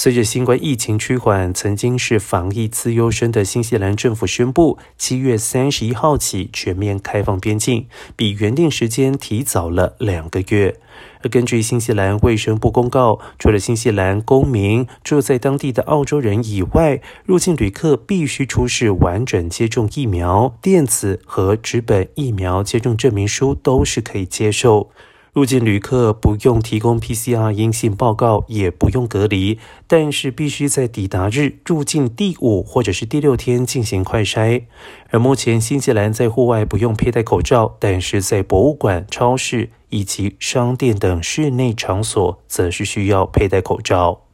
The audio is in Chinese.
随着新冠疫情趋缓，曾经是防疫资优生的新西兰政府宣布，七月三十一号起全面开放边境，比原定时间提早了两个月。而根据新西兰卫生部公告，除了新西兰公民住在当地的澳洲人以外，入境旅客必须出示完整接种疫苗、电子和纸本疫苗接种证明书，都是可以接受。入境旅客不用提供 PCR 阴性报告，也不用隔离，但是必须在抵达日入境第五或者是第六天进行快筛。而目前新西兰在户外不用佩戴口罩，但是在博物馆、超市以及商店等室内场所则是需要佩戴口罩。